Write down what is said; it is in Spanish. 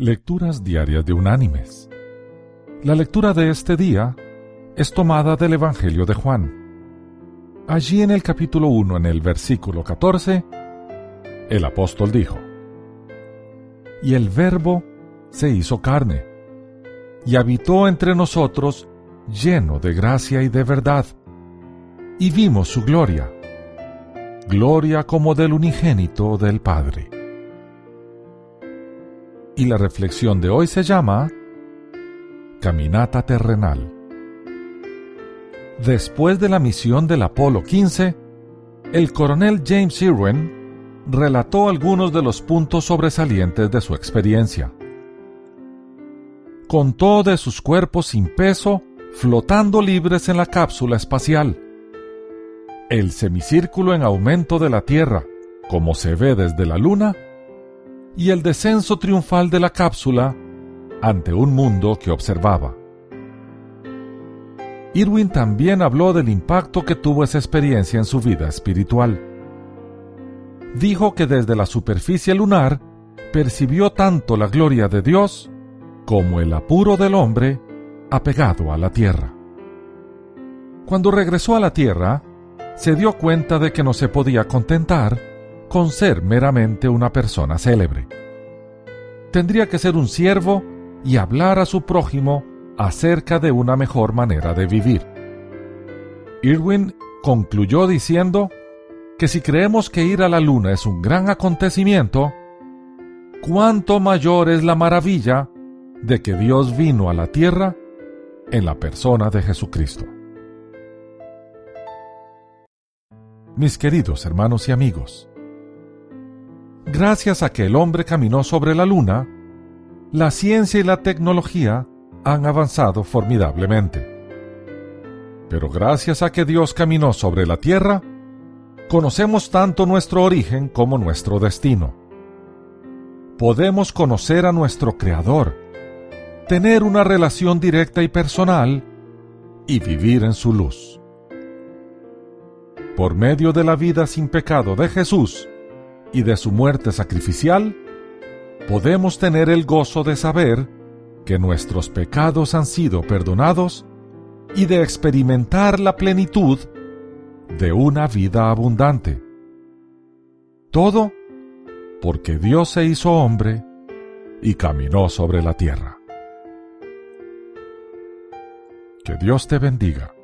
Lecturas Diarias de Unánimes. La lectura de este día es tomada del Evangelio de Juan. Allí en el capítulo 1, en el versículo 14, el apóstol dijo, Y el Verbo se hizo carne, y habitó entre nosotros lleno de gracia y de verdad, y vimos su gloria, gloria como del unigénito del Padre y la reflexión de hoy se llama Caminata Terrenal. Después de la misión del Apolo 15, el coronel James Irwin relató algunos de los puntos sobresalientes de su experiencia. Contó de sus cuerpos sin peso flotando libres en la cápsula espacial, el semicírculo en aumento de la Tierra, como se ve desde la Luna, y el descenso triunfal de la cápsula ante un mundo que observaba. Irwin también habló del impacto que tuvo esa experiencia en su vida espiritual. Dijo que desde la superficie lunar percibió tanto la gloria de Dios como el apuro del hombre apegado a la tierra. Cuando regresó a la tierra, se dio cuenta de que no se podía contentar con ser meramente una persona célebre. Tendría que ser un siervo y hablar a su prójimo acerca de una mejor manera de vivir. Irwin concluyó diciendo que si creemos que ir a la luna es un gran acontecimiento, cuánto mayor es la maravilla de que Dios vino a la tierra en la persona de Jesucristo. Mis queridos hermanos y amigos, Gracias a que el hombre caminó sobre la luna, la ciencia y la tecnología han avanzado formidablemente. Pero gracias a que Dios caminó sobre la tierra, conocemos tanto nuestro origen como nuestro destino. Podemos conocer a nuestro Creador, tener una relación directa y personal y vivir en su luz. Por medio de la vida sin pecado de Jesús, y de su muerte sacrificial, podemos tener el gozo de saber que nuestros pecados han sido perdonados y de experimentar la plenitud de una vida abundante. Todo porque Dios se hizo hombre y caminó sobre la tierra. Que Dios te bendiga.